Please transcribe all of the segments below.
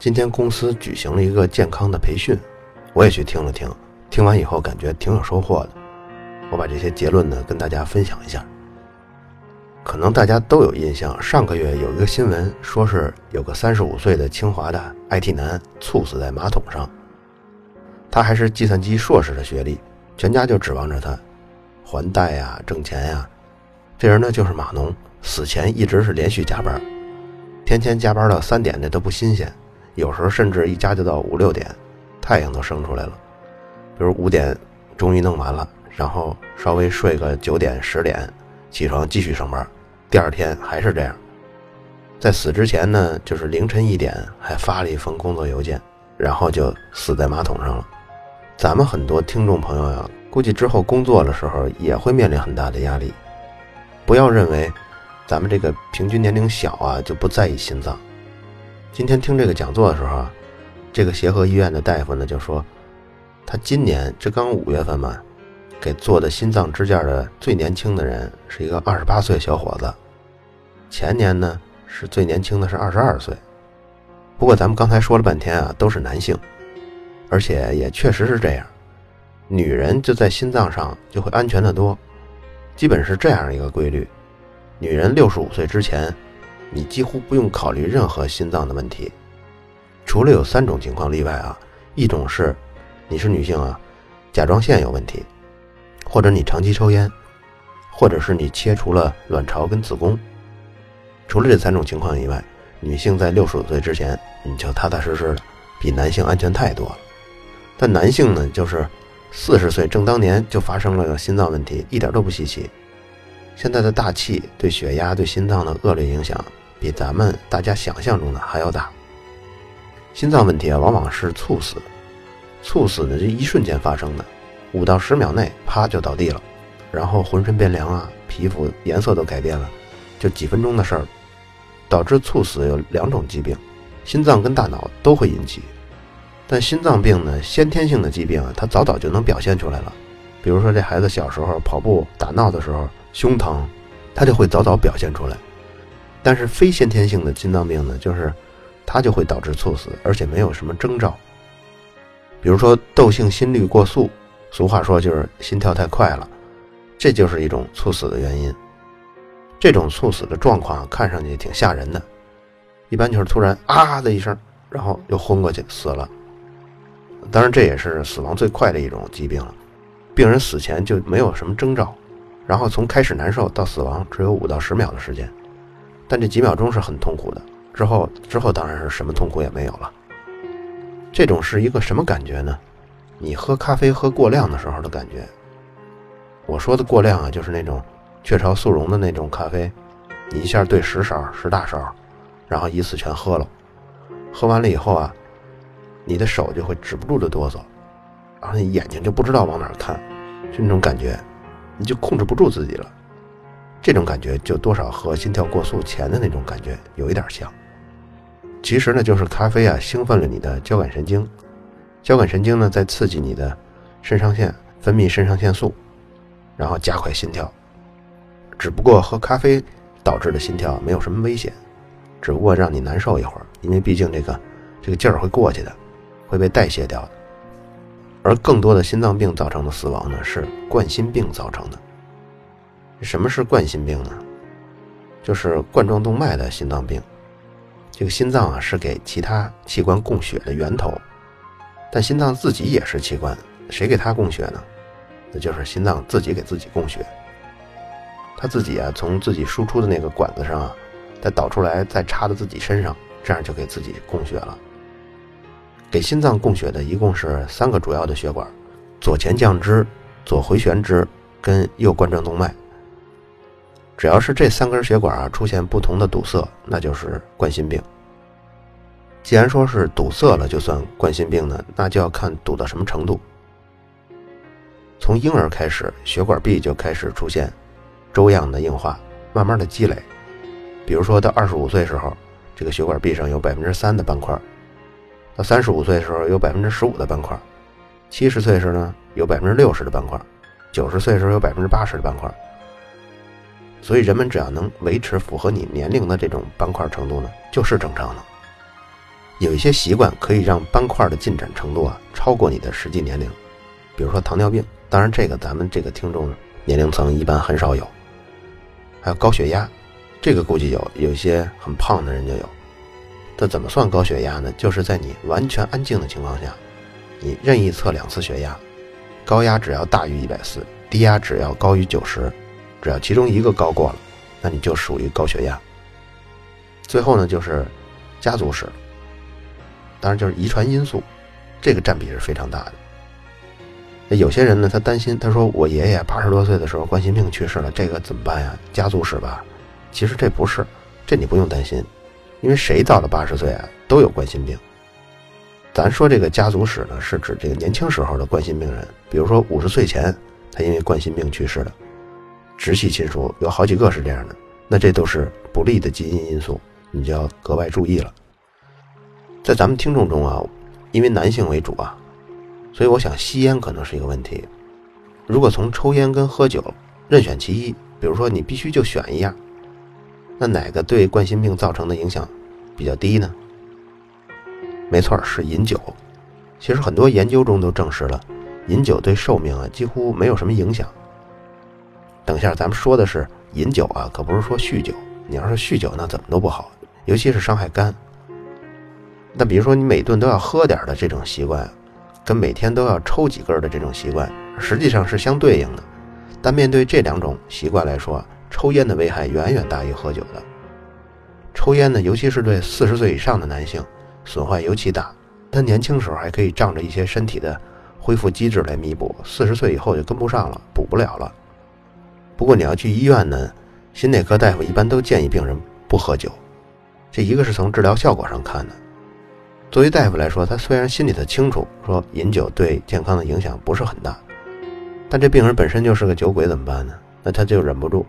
今天公司举行了一个健康的培训，我也去听了听。听完以后感觉挺有收获的，我把这些结论呢跟大家分享一下。可能大家都有印象，上个月有一个新闻，说是有个三十五岁的清华的 IT 男猝死在马桶上，他还是计算机硕士的学历，全家就指望着他还贷呀、挣钱呀。这人呢就是码农，死前一直是连续加班，天天加班到三点那都不新鲜，有时候甚至一加就到五六点，太阳都升出来了。比如五点终于弄完了，然后稍微睡个九点十点，起床继续上班，第二天还是这样。在死之前呢，就是凌晨一点还发了一封工作邮件，然后就死在马桶上了。咱们很多听众朋友呀，估计之后工作的时候也会面临很大的压力。不要认为咱们这个平均年龄小啊就不在意心脏。今天听这个讲座的时候啊，这个协和医院的大夫呢就说。他今年这刚五月份嘛，给做的心脏支架的最年轻的人是一个二十八岁小伙子，前年呢是最年轻的是二十二岁。不过咱们刚才说了半天啊，都是男性，而且也确实是这样，女人就在心脏上就会安全的多，基本是这样一个规律：女人六十五岁之前，你几乎不用考虑任何心脏的问题，除了有三种情况例外啊，一种是。你是女性啊，甲状腺有问题，或者你长期抽烟，或者是你切除了卵巢跟子宫。除了这三种情况以外，女性在六十五岁之前，你就踏踏实实的，比男性安全太多了。但男性呢，就是四十岁正当年就发生了心脏问题，一点都不稀奇。现在的大气对血压、对心脏的恶劣影响，比咱们大家想象中的还要大。心脏问题啊，往往是猝死。猝死的这一瞬间发生的，五到十秒内，啪就倒地了，然后浑身变凉啊，皮肤颜色都改变了，就几分钟的事儿。导致猝死有两种疾病，心脏跟大脑都会引起，但心脏病呢，先天性的疾病啊，它早早就能表现出来了。比如说这孩子小时候跑步打闹的时候胸疼，他就会早早表现出来。但是非先天性的心脏病呢，就是它就会导致猝死，而且没有什么征兆。比如说窦性心律过速，俗话说就是心跳太快了，这就是一种猝死的原因。这种猝死的状况看上去挺吓人的，一般就是突然啊的一声，然后又昏过去死了。当然这也是死亡最快的一种疾病了，病人死前就没有什么征兆，然后从开始难受到死亡只有五到十秒的时间，但这几秒钟是很痛苦的，之后之后当然是什么痛苦也没有了。这种是一个什么感觉呢？你喝咖啡喝过量的时候的感觉。我说的过量啊，就是那种雀巢速溶的那种咖啡，你一下兑十勺十大勺，然后一次全喝了。喝完了以后啊，你的手就会止不住的哆嗦，然后你眼睛就不知道往哪看，就那种感觉，你就控制不住自己了。这种感觉就多少和心跳过速前的那种感觉有一点像。其实呢，就是咖啡啊兴奋了你的交感神经，交感神经呢在刺激你的肾上腺分泌肾上腺素，然后加快心跳。只不过喝咖啡导致的心跳没有什么危险，只不过让你难受一会儿，因为毕竟这个这个劲儿会过去的，会被代谢掉的。而更多的心脏病造成的死亡呢，是冠心病造成的。什么是冠心病呢？就是冠状动脉的心脏病。这个心脏啊是给其他器官供血的源头，但心脏自己也是器官，谁给它供血呢？那就是心脏自己给自己供血。它自己啊从自己输出的那个管子上啊，再导出来，再插到自己身上，这样就给自己供血了。给心脏供血的一共是三个主要的血管：左前降支、左回旋支跟右冠状动脉。只要是这三根血管啊出现不同的堵塞，那就是冠心病。既然说是堵塞了就算冠心病呢，那就要看堵到什么程度。从婴儿开始，血管壁就开始出现粥样的硬化，慢慢的积累。比如说到二十五岁时候，这个血管壁上有百分之三的斑块；到三十五岁的时候有百分之十五的斑块；七十岁时呢有百分之六十的斑块；九十岁时候有百分之八十的斑块。所以人们只要能维持符合你年龄的这种斑块程度呢，就是正常的。有一些习惯可以让斑块的进展程度啊超过你的实际年龄，比如说糖尿病，当然这个咱们这个听众年龄层一般很少有。还有高血压，这个估计有，有一些很胖的人就有。这怎么算高血压呢？就是在你完全安静的情况下，你任意测两次血压，高压只要大于一百四，低压只要高于九十，只要其中一个高过了，那你就属于高血压。最后呢，就是家族史。当然，就是遗传因素，这个占比是非常大的。那有些人呢，他担心，他说我爷爷八十多岁的时候冠心病去世了，这个怎么办呀？家族史吧？其实这不是，这你不用担心，因为谁到了八十岁啊都有冠心病。咱说这个家族史呢，是指这个年轻时候的冠心病人，比如说五十岁前他因为冠心病去世的，直系亲属有好几个是这样的，那这都是不利的基因因素，你就要格外注意了。在咱们听众中啊，因为男性为主啊，所以我想吸烟可能是一个问题。如果从抽烟跟喝酒任选其一，比如说你必须就选一样，那哪个对冠心病造成的影响比较低呢？没错，是饮酒。其实很多研究中都证实了，饮酒对寿命啊几乎没有什么影响。等一下，咱们说的是饮酒啊，可不是说酗酒。你要是酗酒，那怎么都不好，尤其是伤害肝。那比如说你每顿都要喝点的这种习惯，跟每天都要抽几根的这种习惯，实际上是相对应的。但面对这两种习惯来说，抽烟的危害远远大于喝酒的。抽烟呢，尤其是对四十岁以上的男性，损坏尤其大。他年轻时候还可以仗着一些身体的恢复机制来弥补，四十岁以后就跟不上了，补不了了。不过你要去医院呢，心内科大夫一般都建议病人不喝酒。这一个是从治疗效果上看的。作为大夫来说，他虽然心里头清楚，说饮酒对健康的影响不是很大，但这病人本身就是个酒鬼，怎么办呢？那他就忍不住。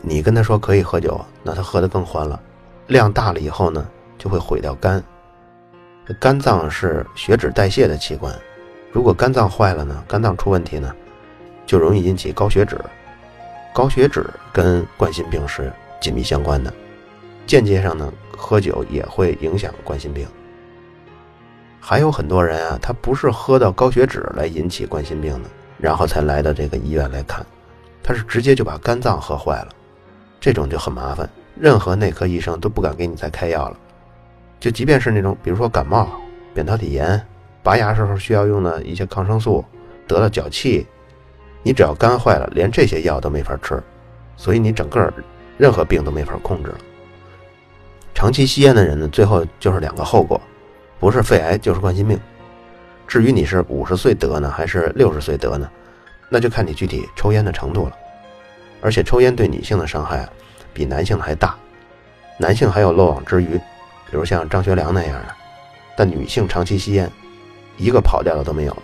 你跟他说可以喝酒，那他喝得更欢了。量大了以后呢，就会毁掉肝。肝脏是血脂代谢的器官，如果肝脏坏了呢，肝脏出问题呢，就容易引起高血脂。高血脂跟冠心病是紧密相关的，间接上呢，喝酒也会影响冠心病。还有很多人啊，他不是喝到高血脂来引起冠心病的，然后才来到这个医院来看，他是直接就把肝脏喝坏了，这种就很麻烦，任何内科医生都不敢给你再开药了。就即便是那种，比如说感冒、扁桃体炎、拔牙时候需要用的一些抗生素，得了脚气，你只要肝坏了，连这些药都没法吃，所以你整个任何病都没法控制了。长期吸烟的人呢，最后就是两个后果。不是肺癌就是冠心病，至于你是五十岁得呢还是六十岁得呢，那就看你具体抽烟的程度了。而且抽烟对女性的伤害比男性还大，男性还有漏网之鱼，比如像张学良那样的，但女性长期吸烟，一个跑掉的都没有。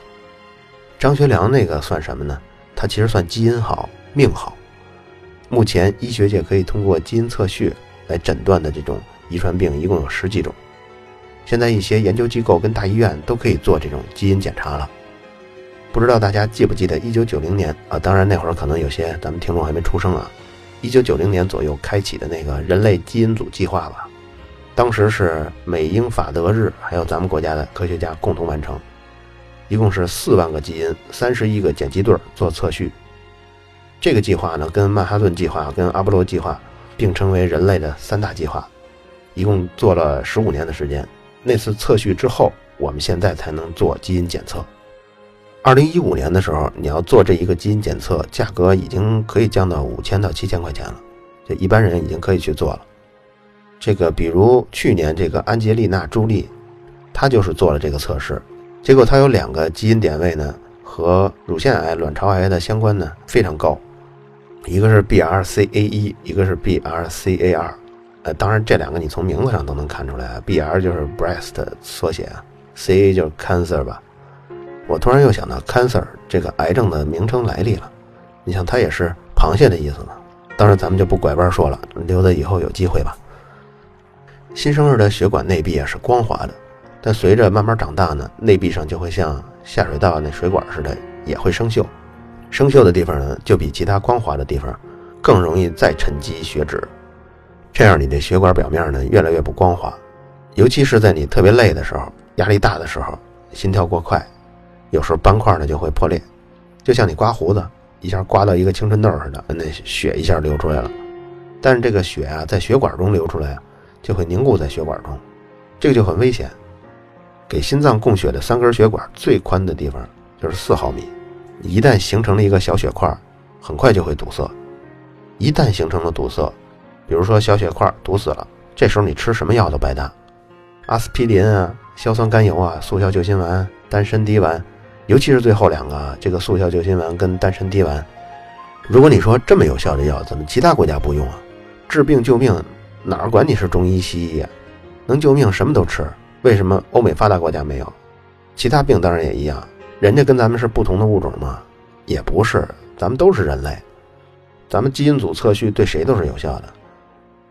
张学良那个算什么呢？他其实算基因好命好。目前医学界可以通过基因测序来诊断的这种遗传病一共有十几种。现在一些研究机构跟大医院都可以做这种基因检查了。不知道大家记不记得一九九零年啊？当然那会儿可能有些咱们听众还没出生啊。一九九零年左右开启的那个人类基因组计划吧，当时是美英法德日还有咱们国家的科学家共同完成，一共是四万个基因，三十一个碱基对做测序。这个计划呢，跟曼哈顿计划、跟阿波罗计划并称为人类的三大计划，一共做了十五年的时间。那次测序之后，我们现在才能做基因检测。二零一五年的时候，你要做这一个基因检测，价格已经可以降到五千到七千块钱了，这一般人已经可以去做了。这个比如去年这个安吉丽娜·朱莉，她就是做了这个测试，结果它有两个基因点位呢，和乳腺癌、卵巢癌的相关呢非常高，一个是 BRCA 一，一个是 BRCA 二。呃，当然这两个你从名字上都能看出来啊，B R 就是 breast 缩写，C A 就是 cancer 吧。我突然又想到 cancer 这个癌症的名称来历了，你像它也是螃蟹的意思嘛。当然咱们就不拐弯说了，留到以后有机会吧。新生儿的血管内壁啊是光滑的，但随着慢慢长大呢，内壁上就会像下水道那水管似的，也会生锈。生锈的地方呢，就比其他光滑的地方更容易再沉积血脂，这样你的血管表面呢越来越不光滑。尤其是在你特别累的时候、压力大的时候、心跳过快，有时候斑块呢就会破裂，就像你刮胡子一下刮到一个青春痘似的，那血一下流出来了。但是这个血啊，在血管中流出来啊。就会凝固在血管中，这个就很危险。给心脏供血的三根血管最宽的地方就是四毫米，一旦形成了一个小血块，很快就会堵塞。一旦形成了堵塞，比如说小血块堵死了，这时候你吃什么药都白搭。阿司匹林啊、硝酸甘油啊、速效救心丸、丹参滴丸，尤其是最后两个，这个速效救心丸跟丹参滴丸，如果你说这么有效的药，怎么其他国家不用啊？治病救命。哪儿管你是中医西医呀？能救命什么都吃。为什么欧美发达国家没有？其他病当然也一样。人家跟咱们是不同的物种吗？也不是，咱们都是人类。咱们基因组测序对谁都是有效的。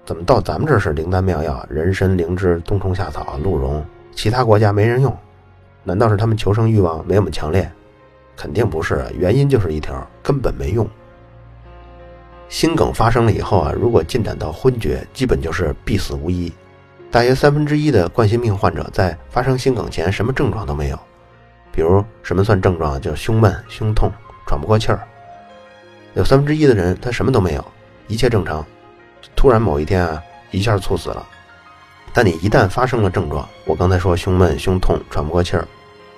怎么到咱们这是灵丹妙药？人参、灵芝、冬虫夏草、鹿茸，其他国家没人用？难道是他们求生欲望没我们强烈？肯定不是，原因就是一条，根本没用。心梗发生了以后啊，如果进展到昏厥，基本就是必死无疑。大约三分之一的冠心病患者在发生心梗前什么症状都没有，比如什么算症状？就是胸闷、胸痛、喘不过气儿。有三分之一的人他什么都没有，一切正常，突然某一天啊一下猝死了。但你一旦发生了症状，我刚才说胸闷、胸痛、喘不过气儿，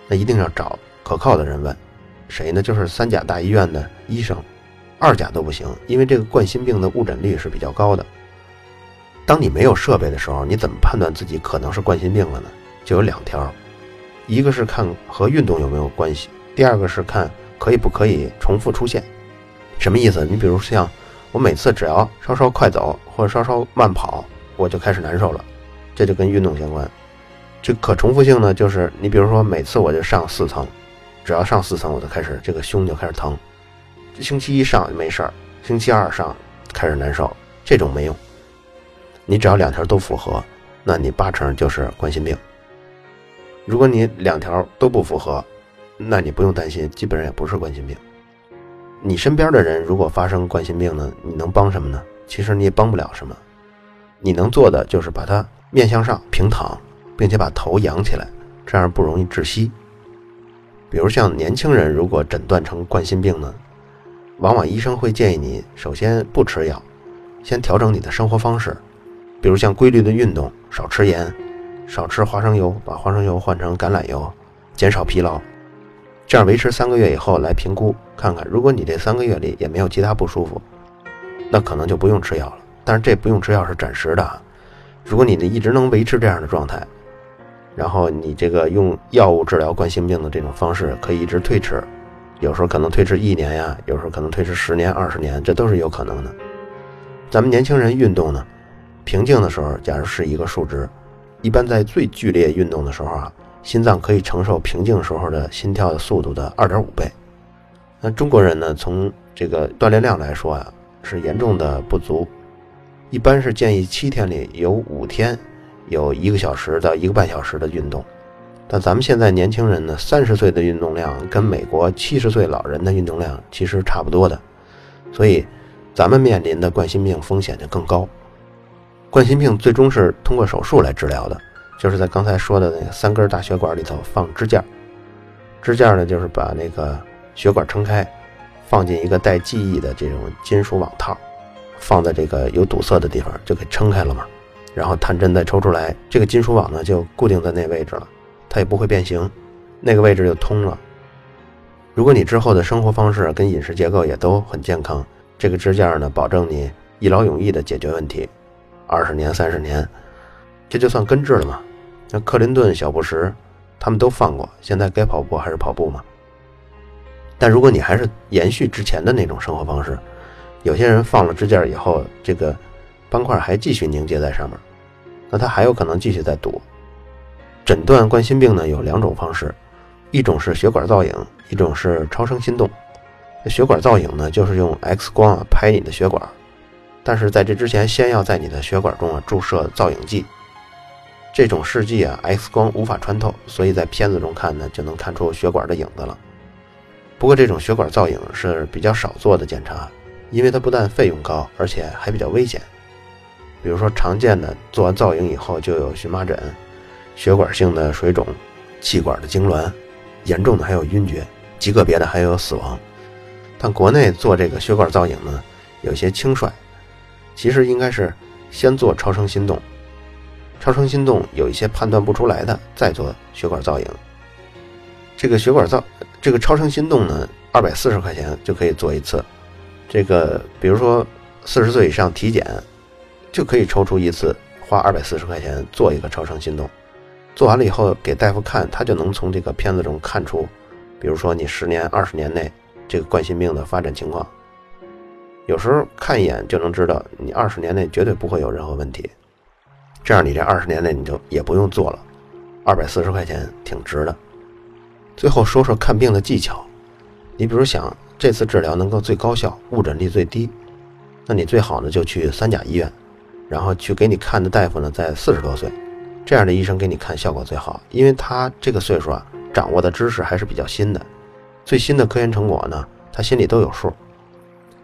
那一定要找可靠的人问，谁呢？就是三甲大医院的医生。二甲都不行，因为这个冠心病的误诊率是比较高的。当你没有设备的时候，你怎么判断自己可能是冠心病了呢？就有两条，一个是看和运动有没有关系，第二个是看可以不可以重复出现。什么意思？你比如像我每次只要稍稍快走或者稍稍慢跑，我就开始难受了，这就跟运动相关。这可重复性呢，就是你比如说每次我就上四层，只要上四层我就开始这个胸就开始疼。星期一上没事儿，星期二上开始难受，这种没用。你只要两条都符合，那你八成就是冠心病。如果你两条都不符合，那你不用担心，基本上也不是冠心病。你身边的人如果发生冠心病呢，你能帮什么呢？其实你也帮不了什么，你能做的就是把它面向上平躺，并且把头仰起来，这样不容易窒息。比如像年轻人，如果诊断成冠心病呢？往往医生会建议你，首先不吃药，先调整你的生活方式，比如像规律的运动，少吃盐，少吃花生油，把花生油换成橄榄油，减少疲劳，这样维持三个月以后来评估，看看如果你这三个月里也没有其他不舒服，那可能就不用吃药了。但是这不用吃药是暂时的啊，如果你呢一直能维持这样的状态，然后你这个用药物治疗冠心病的这种方式可以一直推迟。有时候可能推迟一年呀，有时候可能推迟十年、二十年，这都是有可能的。咱们年轻人运动呢，平静的时候，假如是一个数值，一般在最剧烈运动的时候啊，心脏可以承受平静时候的心跳的速度的二点五倍。那中国人呢，从这个锻炼量来说啊，是严重的不足，一般是建议七天里有五天有一个小时到一个半小时的运动。但咱们现在年轻人呢，三十岁的运动量跟美国七十岁老人的运动量其实差不多的，所以咱们面临的冠心病风险就更高。冠心病最终是通过手术来治疗的，就是在刚才说的那个三根大血管里头放支架，支架呢就是把那个血管撑开，放进一个带记忆的这种金属网套，放在这个有堵塞的地方就给撑开了嘛，然后探针再抽出来，这个金属网呢就固定在那位置了。它也不会变形，那个位置就通了。如果你之后的生活方式跟饮食结构也都很健康，这个支架呢，保证你一劳永逸的解决问题，二十年、三十年，这就算根治了嘛。那克林顿、小布什他们都放过，现在该跑步还是跑步嘛。但如果你还是延续之前的那种生活方式，有些人放了支架以后，这个斑块还继续凝结在上面，那他还有可能继续再堵。诊断冠心病呢有两种方式，一种是血管造影，一种是超声心动。血管造影呢就是用 X 光拍你的血管，但是在这之前先要在你的血管中啊注射造影剂。这种试剂啊 X 光无法穿透，所以在片子中看呢就能看出血管的影子了。不过这种血管造影是比较少做的检查，因为它不但费用高，而且还比较危险。比如说常见的做完造影以后就有荨麻疹。血管性的水肿、气管的痉挛，严重的还有晕厥，极个别的还有死亡。但国内做这个血管造影呢，有些轻率，其实应该是先做超声心动，超声心动有一些判断不出来的，再做血管造影。这个血管造，这个超声心动呢，二百四十块钱就可以做一次。这个比如说四十岁以上体检，就可以抽出一次，花二百四十块钱做一个超声心动。做完了以后给大夫看，他就能从这个片子中看出，比如说你十年、二十年内这个冠心病的发展情况。有时候看一眼就能知道，你二十年内绝对不会有任何问题。这样你这二十年内你就也不用做了，二百四十块钱挺值的。最后说说看病的技巧，你比如想这次治疗能够最高效、误诊率最低，那你最好呢就去三甲医院，然后去给你看的大夫呢在四十多岁。这样的医生给你看效果最好，因为他这个岁数啊，掌握的知识还是比较新的，最新的科研成果呢，他心里都有数。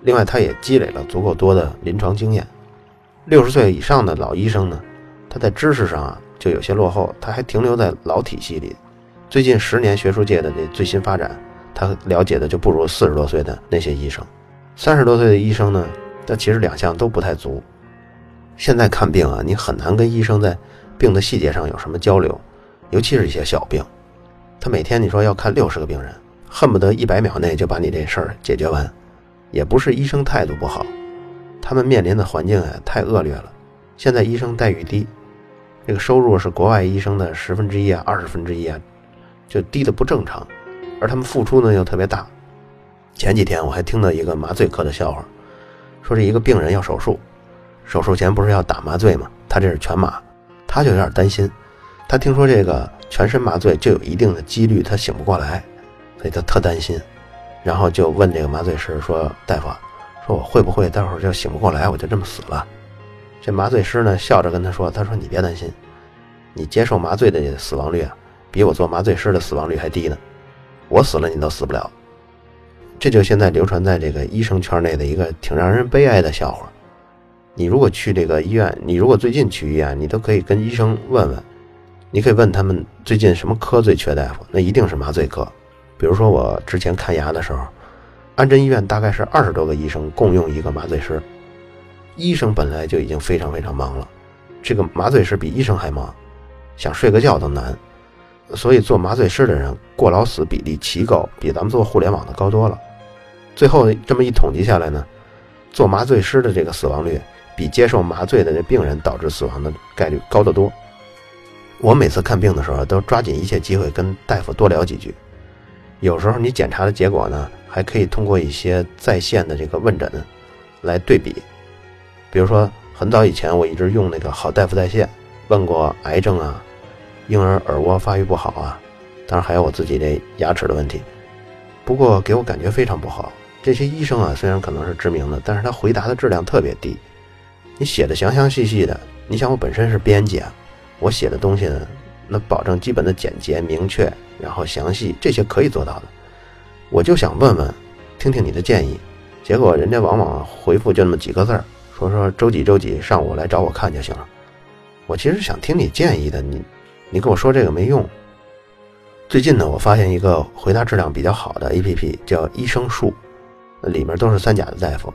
另外，他也积累了足够多的临床经验。六十岁以上的老医生呢，他在知识上啊就有些落后，他还停留在老体系里。最近十年学术界的这最新发展，他了解的就不如四十多岁的那些医生。三十多岁的医生呢，他其实两项都不太足。现在看病啊，你很难跟医生在。病的细节上有什么交流，尤其是一些小病，他每天你说要看六十个病人，恨不得一百秒内就把你这事儿解决完。也不是医生态度不好，他们面临的环境啊太恶劣了。现在医生待遇低，这个收入是国外医生的十分之一啊、二十分之一啊，就低的不正常。而他们付出呢又特别大。前几天我还听到一个麻醉科的笑话，说这一个病人要手术，手术前不是要打麻醉吗？他这是全麻。他就有点担心，他听说这个全身麻醉就有一定的几率他醒不过来，所以他特担心，然后就问这个麻醉师说：“大夫，说我会不会待会儿就醒不过来，我就这么死了？”这麻醉师呢笑着跟他说：“他说你别担心，你接受麻醉的死亡率啊，比我做麻醉师的死亡率还低呢，我死了你都死不了。”这就现在流传在这个医生圈内的一个挺让人悲哀的笑话。你如果去这个医院，你如果最近去医院，你都可以跟医生问问，你可以问他们最近什么科最缺大夫，那一定是麻醉科。比如说我之前看牙的时候，安贞医院大概是二十多个医生共用一个麻醉师，医生本来就已经非常非常忙了，这个麻醉师比医生还忙，想睡个觉都难，所以做麻醉师的人过劳死比例奇高，比咱们做互联网的高多了。最后这么一统计下来呢，做麻醉师的这个死亡率。比接受麻醉的这病人导致死亡的概率高得多。我每次看病的时候都抓紧一切机会跟大夫多聊几句。有时候你检查的结果呢，还可以通过一些在线的这个问诊来对比。比如说，很早以前我一直用那个好大夫在线，问过癌症啊、婴儿耳蜗发育不好啊，当然还有我自己这牙齿的问题。不过给我感觉非常不好。这些医生啊，虽然可能是知名的，但是他回答的质量特别低。你写的详详细细的，你想我本身是编辑啊，我写的东西呢，那保证基本的简洁明确，然后详细，这些可以做到的。我就想问问，听听你的建议，结果人家往往回复就那么几个字儿，说说周几周几上午来找我看就行了。我其实想听你建议的，你你跟我说这个没用。最近呢，我发现一个回答质量比较好的 APP，叫医生树，里面都是三甲的大夫。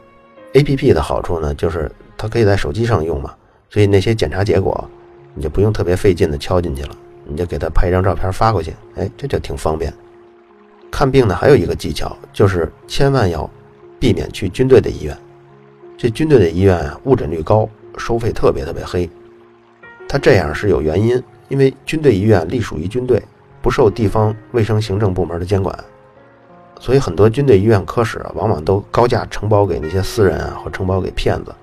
APP 的好处呢，就是。它可以在手机上用嘛，所以那些检查结果，你就不用特别费劲的敲进去了，你就给他拍一张照片发过去，哎，这就挺方便。看病呢还有一个技巧，就是千万要避免去军队的医院。这军队的医院啊，误诊率高，收费特别特别黑。它这样是有原因，因为军队医院隶属于军队，不受地方卫生行政部门的监管，所以很多军队医院科室啊，往往都高价承包给那些私人啊，或承包给骗子。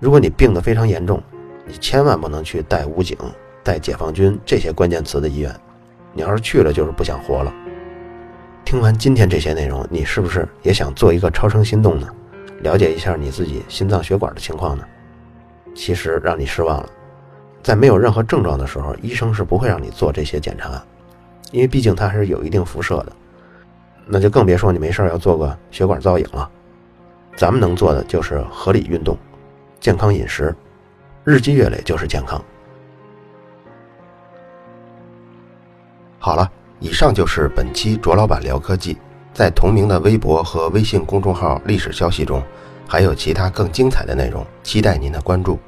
如果你病得非常严重，你千万不能去带武警、带解放军这些关键词的医院。你要是去了，就是不想活了。听完今天这些内容，你是不是也想做一个超声心动呢？了解一下你自己心脏血管的情况呢？其实让你失望了，在没有任何症状的时候，医生是不会让你做这些检查，因为毕竟它还是有一定辐射的。那就更别说你没事要做个血管造影了。咱们能做的就是合理运动、健康饮食，日积月累就是健康。好了，以上就是本期卓老板聊科技。在同名的微博和微信公众号历史消息中，还有其他更精彩的内容，期待您的关注。